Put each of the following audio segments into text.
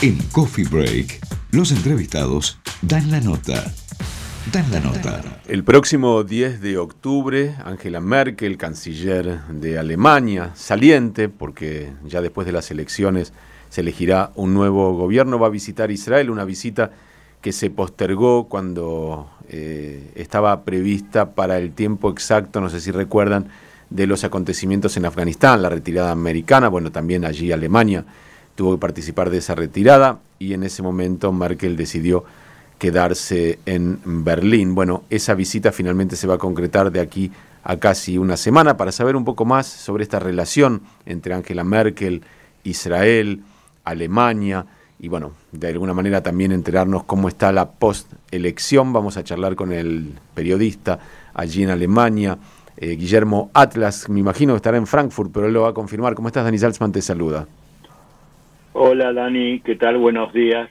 En Coffee Break, los entrevistados dan la nota. Dan la nota. El próximo 10 de octubre, Angela Merkel, canciller de Alemania, saliente, porque ya después de las elecciones se elegirá un nuevo gobierno, va a visitar Israel, una visita que se postergó cuando eh, estaba prevista para el tiempo exacto, no sé si recuerdan, de los acontecimientos en Afganistán, la retirada americana, bueno, también allí Alemania tuvo que participar de esa retirada y en ese momento Merkel decidió quedarse en Berlín. Bueno, esa visita finalmente se va a concretar de aquí a casi una semana para saber un poco más sobre esta relación entre Angela Merkel, Israel, Alemania y bueno, de alguna manera también enterarnos cómo está la post-elección. Vamos a charlar con el periodista allí en Alemania, eh, Guillermo Atlas, me imagino que estará en Frankfurt, pero él lo va a confirmar. ¿Cómo estás, Dani Salzman? Te saluda. Hola, Dani, ¿qué tal? Buenos días.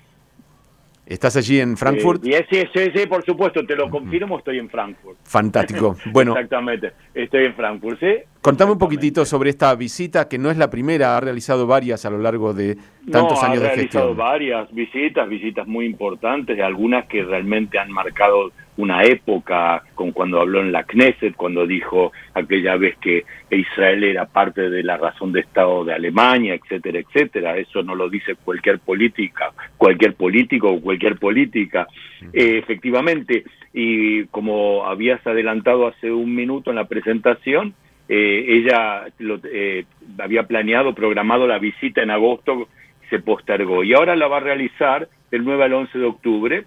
¿Estás allí en Frankfurt? Eh, sí, sí, sí, por supuesto, te lo confirmo, estoy en Frankfurt. Fantástico. Bueno, exactamente, estoy en Frankfurt, ¿sí? Contame un poquitito sobre esta visita, que no es la primera, ha realizado varias a lo largo de tantos años de gestión. Ha realizado varias visitas, visitas muy importantes, algunas que realmente han marcado una época, con cuando habló en la Knesset, cuando dijo aquella vez que Israel era parte de la razón de Estado de Alemania, etcétera, etcétera. Eso no lo dice cualquier política, cualquier político o cualquier política. Eh, efectivamente, y como habías adelantado hace un minuto en la presentación, eh, ella lo, eh, había planeado, programado la visita en agosto, se postergó y ahora la va a realizar del 9 al 11 de octubre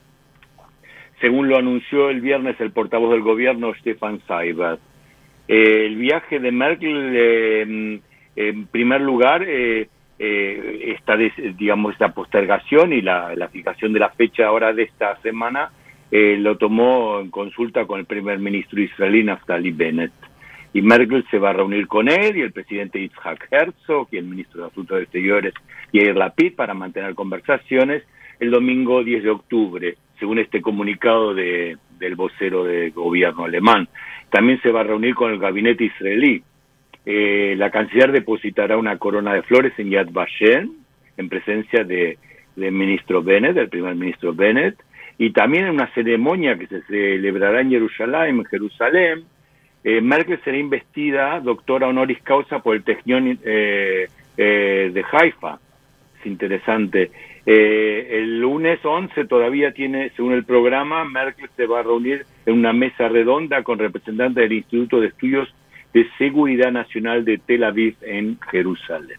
según lo anunció el viernes el portavoz del gobierno, Stefan Seibert. Eh, el viaje de Merkel, eh, en primer lugar, eh, esta, digamos, esta postergación y la, fijación de la fecha ahora de esta semana lo tomó en consulta con el primer ministro israelí Naftali Bennett. Y Merkel se va a reunir con él y el presidente Yitzhak Herzog y el ministro de Asuntos Exteriores Yair Lapid para mantener conversaciones el domingo 10 de octubre según este comunicado de, del vocero de gobierno alemán. También se va a reunir con el gabinete israelí. Eh, la canciller depositará una corona de flores en Yad Vashem, en presencia de, del ministro Bennett, del primer ministro Bennett, y también en una ceremonia que se celebrará en Jerusalén, en Jerusalén, eh, Merkel será investida doctora honoris causa por el Technion eh, de Haifa. Es interesante. Eh, el lunes 11 todavía tiene, según el programa, Merkel se va a reunir en una mesa redonda con representantes del Instituto de Estudios de Seguridad Nacional de Tel Aviv en Jerusalén.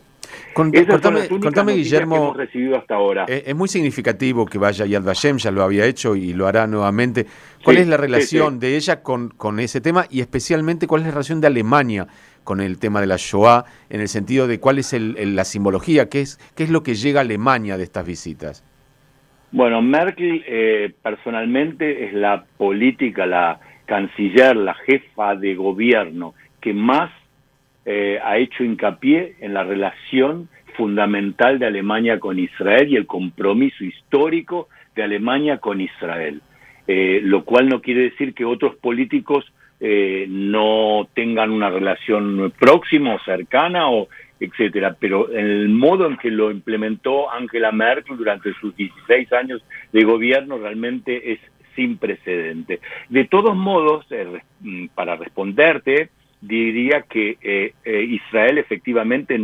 contame, Guillermo, que hemos recibido hasta ahora. Eh, es, muy significativo que vaya Yad Vashem, ya lo había hecho y lo hará nuevamente. ¿Cuál es la relación de ella con, con ese tema y especialmente cuál es la relación de Alemania con el tema de la Shoah, en el sentido de cuál es el, la simbología, qué es, qué es lo que llega a Alemania de estas visitas. Bueno, Merkel eh, personalmente es la política, la canciller, la jefa de gobierno que más eh, ha hecho hincapié en la relación fundamental de Alemania con Israel y el compromiso histórico de Alemania con Israel. Eh, lo cual no quiere decir que otros políticos eh, no tengan una relación próxima o cercana o etcétera, pero el modo en que lo implementó Angela Merkel durante sus 16 años de gobierno realmente es sin precedente. De todos modos, eh, mm, para responderte, diría que eh, Israel efectivamente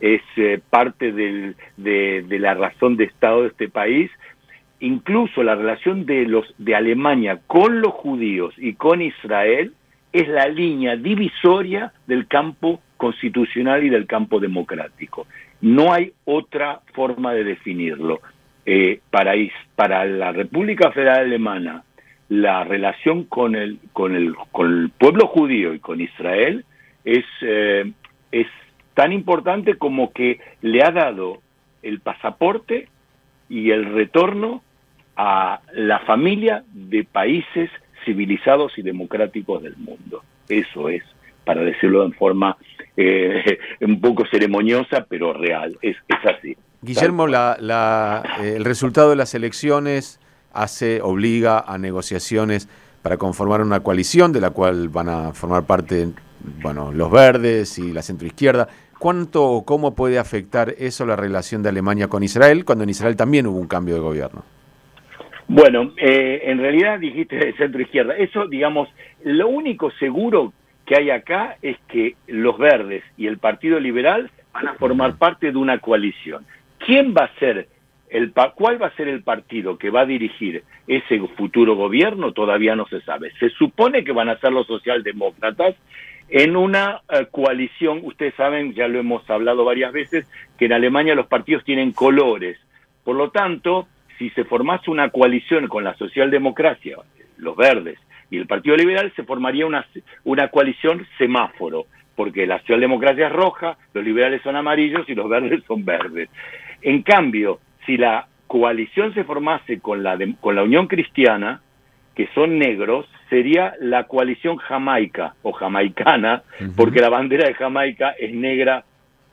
es parte de, de la razón de Estado de este país, incluso la relación de los de Alemania con los judíos y con Israel es la línea divisoria del campo constitucional y del campo democrático. No hay otra forma de definirlo. Eh, para, para la República Federal Alemana, la relación con el, con el, con el pueblo judío y con Israel es, eh, es tan importante como que le ha dado el pasaporte y el retorno a la familia de países civilizados y democráticos del mundo. Eso es, para decirlo en forma eh, un poco ceremoniosa, pero real. Es, así. Guillermo, la, eh, el resultado de las elecciones hace, obliga a negociaciones para conformar una coalición de la cual van a formar parte bueno, los verdes y la centroizquierda. ¿Cuánto o cómo puede afectar eso la relación de Alemania con Israel cuando en Israel también hubo un cambio de gobierno? Bueno, eh, en realidad dijiste de centro izquierda. Eso, digamos, lo único seguro que hay acá es que los verdes y el Partido Liberal van a formar parte de una coalición. ¿Quién va a ser el cuál va a ser el partido que va a dirigir ese futuro gobierno? Todavía no se sabe. Se supone que van a ser los socialdemócratas en una eh, coalición. Ustedes saben, ya lo hemos hablado varias veces, que en Alemania los partidos tienen colores. Por lo tanto, si se formase una coalición con la socialdemocracia, los verdes y el Partido Liberal, se formaría una, una coalición semáforo, porque la socialdemocracia es roja, los liberales son amarillos y los verdes son verdes. En cambio, si la coalición se formase con la, con la Unión Cristiana, que son negros, sería la coalición jamaica o jamaicana, porque la bandera de Jamaica es negra,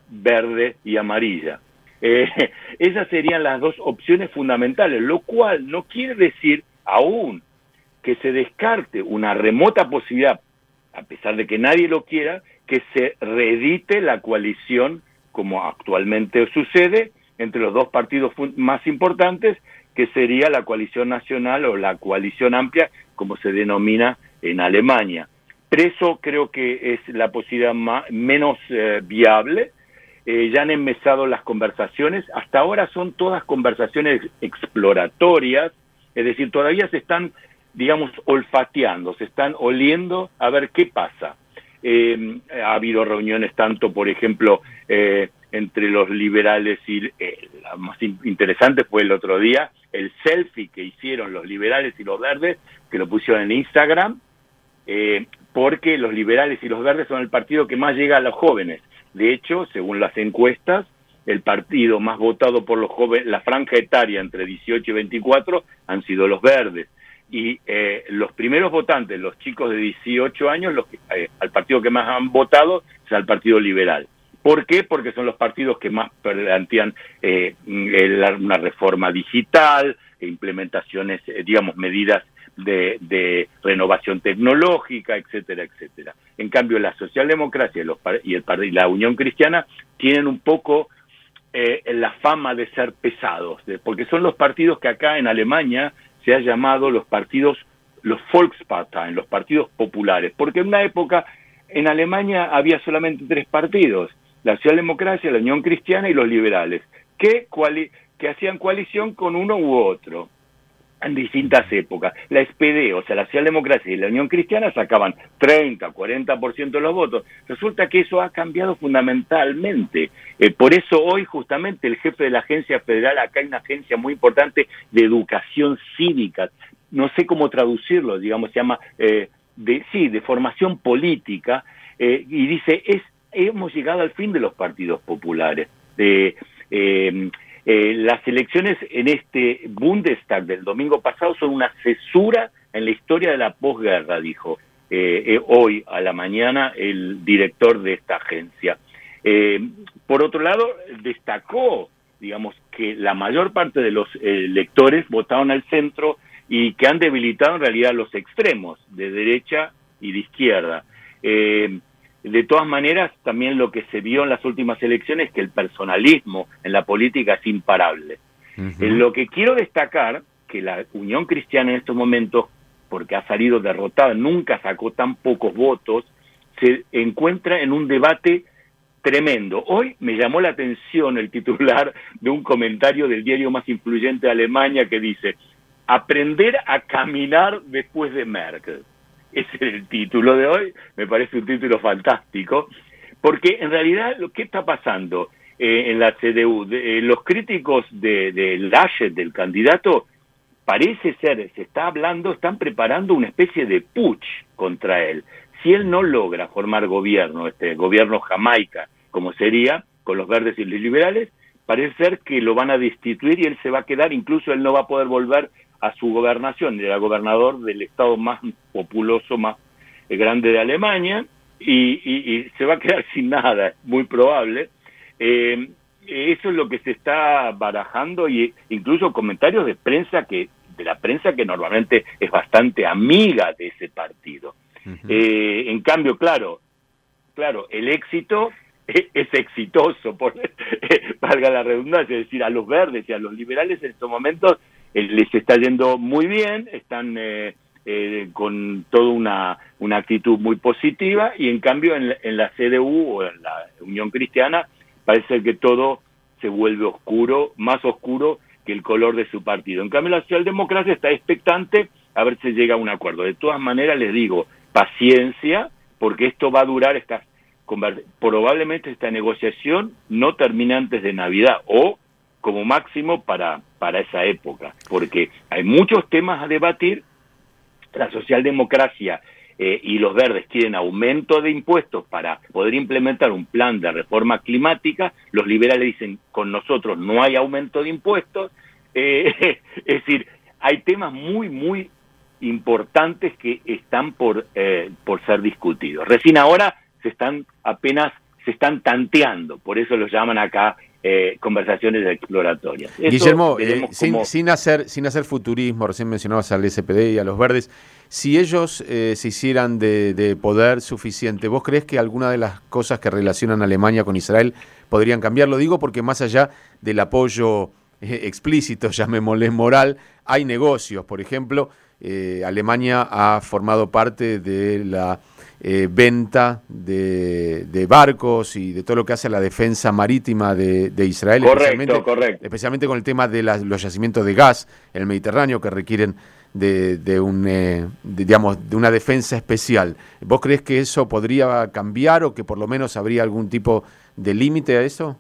verde y amarilla. Eh, esas serían las dos opciones fundamentales, lo cual no quiere decir aún que se descarte una remota posibilidad, a pesar de que nadie lo quiera, que se reedite la coalición como actualmente sucede entre los dos partidos más importantes, que sería la coalición nacional o la coalición amplia, como se denomina en Alemania. Pero eso creo que es la posibilidad menos eh, viable, eh, ya han empezado las conversaciones, hasta ahora son todas conversaciones exploratorias, es decir, todavía se están, digamos, olfateando, se están oliendo a ver qué pasa. Eh, ha habido reuniones tanto, por ejemplo, eh, entre los liberales y la más interesante fue el otro día, el selfie que hicieron los liberales y los verdes, que lo pusieron en Instagram, porque los liberales y los verdes son el partido que más llega a los jóvenes. De hecho, según las encuestas, el partido más votado por los jóvenes, la franja etaria entre 18 y 24, han sido los verdes. Y eh, los primeros votantes, los chicos de 18 años, los que, eh, al partido que más han votado es al Partido Liberal. ¿Por qué? Porque son los partidos que más plantean eh, una reforma digital, implementaciones, digamos, medidas de, renovación tecnológica, etcétera, etcétera. En cambio, la socialdemocracia y, los, y, el, y la Unión Cristiana tienen un poco eh, la fama de ser pesados, porque son los partidos que acá en Alemania se ha llamado los partidos, los Volksparteien, los partidos populares, porque en una época en Alemania había solamente tres partidos, la socialdemocracia, la Unión Cristiana y los liberales, que, que hacían coalición con uno u otro en distintas épocas. La SPD, o sea, la socialdemocracia y la Unión Cristiana sacaban 30, 40% de los votos. Resulta que eso ha cambiado fundamentalmente. Eh, por eso hoy justamente el jefe de la agencia federal, acá hay una agencia muy importante de educación cívica, no sé cómo traducirlo, digamos, se llama, eh, de, sí, de formación política, eh, y dice, es, hemos llegado al fin de los partidos populares. Eh, las elecciones en este Bundestag del domingo pasado son una cesura en la historia de la posguerra, dijo eh, eh, hoy a la mañana el director de esta agencia. por otro lado, destacó, digamos, que la mayor parte de los electores votaron al centro y que han debilitado en realidad los extremos de derecha y de izquierda. De todas maneras, también lo que se vio en las últimas elecciones es que el personalismo en la política es imparable. Lo que quiero destacar, que la Unión Cristiana en estos momentos, porque ha salido derrotada, nunca sacó tan pocos votos, se encuentra en un debate tremendo. Hoy me llamó la atención el titular de un comentario del diario más influyente de Alemania que dice, aprender a caminar después de Merkel ese es el título de hoy, me parece un título fantástico, porque en realidad lo que está pasando eh, en la CDU, eh, los críticos del de, del candidato, parece ser, se está hablando, están preparando una especie de putsch contra él. Si él no logra formar gobierno, este gobierno jamaica, como sería, con los verdes y los liberales, parece ser que lo van a destituir y él se va a quedar, incluso él no va a poder volver a su gobernación, era gobernador del estado más populoso, más eh, grande de Alemania, y, se va a quedar sin nada, muy probable. Eh, eso es lo que se está barajando y incluso comentarios de prensa que de la prensa que normalmente es bastante amiga de ese partido. Eh, en cambio, claro, claro, el éxito es, exitoso, por, valga la redundancia, es decir, a los verdes y a los liberales en estos momentos eh, les está yendo muy bien, están eh, eh, con toda una, una actitud muy positiva y en cambio en, en la CDU o en la Unión Cristiana parece que todo se vuelve oscuro, más oscuro que el color de su partido. En cambio la socialdemocracia está expectante a ver si llega a un acuerdo. De todas maneras les digo, paciencia, porque esto va a durar estas probablemente esta negociación no termine antes de Navidad o como máximo para, para esa época, porque hay muchos temas a debatir, la socialdemocracia eh, y los verdes quieren aumento de impuestos para poder implementar un plan de reforma climática, los liberales dicen con nosotros no hay aumento de impuestos, eh, es decir, hay temas muy, muy importantes que están por, eh, por ser discutidos. Recién ahora se están apenas se están tanteando, por eso los llaman acá eh, conversaciones exploratorias. Guillermo, eh, sin, hacer, sin hacer futurismo, recién mencionabas al SPD y a los verdes, si ellos eh, se hicieran de, poder suficiente, ¿vos crees que alguna de las cosas que relacionan a Alemania con Israel podrían cambiar? Lo digo porque más allá del apoyo explícito, llamémosle moral, hay negocios. Por ejemplo, Alemania ha formado parte de la eh, venta de, barcos y de todo lo que hace a la defensa marítima de, Israel, especialmente, especialmente con el tema de los yacimientos de gas en el Mediterráneo que requieren de, un, eh, digamos, de una defensa especial. ¿Vos crees que eso podría cambiar o que por lo menos habría algún tipo de límite a eso?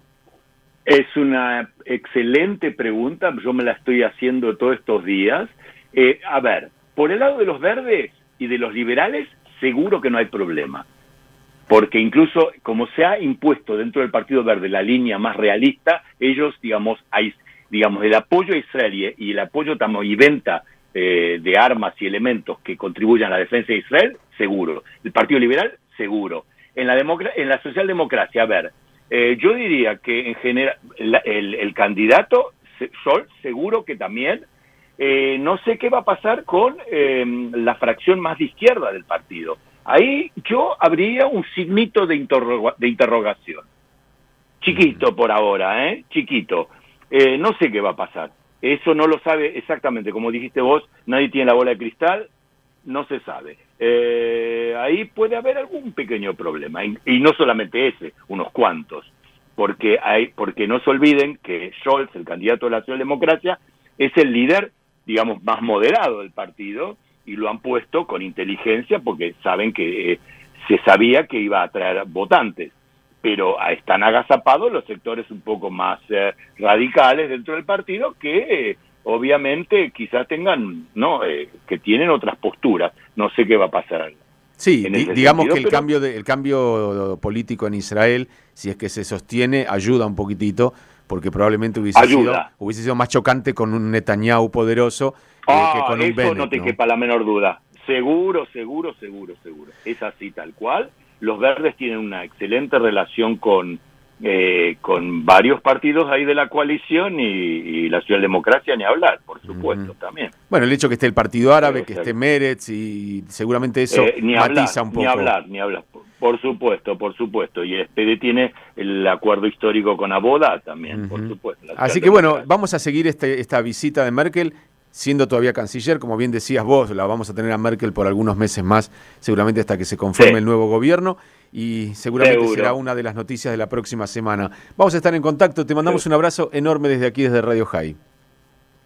Es una excelente pregunta, yo me la estoy haciendo todos estos días. Eh, a ver, por el lado de los verdes y de los liberales, seguro que no hay problema. Porque incluso como se ha impuesto dentro del Partido Verde la línea más realista, ellos, digamos, hay, digamos, el apoyo a Israel y, el apoyo y venta eh, de armas y elementos que contribuyan a la defensa de Israel, seguro. El Partido Liberal, seguro. En la, en la socialdemocracia, a ver, eh, yo diría que en general el, candidato, Sol, seguro que también eh, no sé qué va a pasar con em, la fracción más de izquierda del partido. Ahí yo habría un signito de, de interrogación. Chiquito por ahora, ¿eh? Chiquito. Eh, no sé qué va a pasar. Eso no lo sabe exactamente. Como dijiste vos, nadie tiene la bola de cristal, no se sabe. Eh, ahí puede haber algún pequeño problema. Y, y, no solamente ese, unos cuantos. Porque, hay, porque no se olviden que Scholz, el candidato de la socialdemocracia, es el líder digamos, más moderado del partido y lo han puesto con inteligencia porque saben que eh, se sabía que iba a traer votantes, pero están agazapados los sectores un poco más eh, radicales dentro del partido que eh, obviamente quizás tengan, no, que tienen otras posturas. No sé qué va a pasar. Sí, digamos que el cambio de, el cambio político en Israel, si es que se sostiene, ayuda un poquitito porque probablemente hubiese sido, hubiese sido más chocante con un Netanyahu poderoso que ah, con un eso no te quepa la menor duda. Seguro, seguro, seguro, seguro. Es así tal cual. Los verdes tienen una excelente relación con, eh, con varios partidos ahí de la coalición y, la socialdemocracia ni hablar, por supuesto, también. Bueno, el hecho que esté el Partido Árabe, que esté Meretz y seguramente eso eh, matiza un poco. Ni hablar, ni hablar. Por supuesto, por supuesto. Y el SPD tiene el acuerdo histórico con Aboda también, por supuesto. Así que bueno, vamos a seguir este, esta visita de Merkel siendo todavía canciller, como bien decías vos, la vamos a tener a Merkel por algunos meses más, seguramente hasta que se conforme el nuevo gobierno y seguramente será una de las noticias de la próxima semana. Vamos a estar en contacto, te mandamos un abrazo enorme desde aquí, desde Radio High.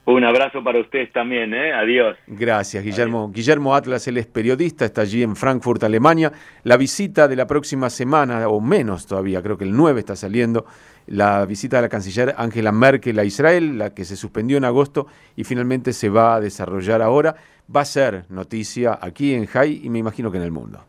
Un abrazo para ustedes también, ¿eh? Adiós. Gracias, Guillermo. Guillermo Atlas, él es periodista, está allí en Frankfurt, Alemania. La visita de la próxima semana, o menos todavía, creo que el 9 está saliendo, la visita de la canciller Angela Merkel a Israel, la que se suspendió en agosto y finalmente se va a desarrollar ahora, va a ser noticia aquí en JAI y me imagino que en el mundo.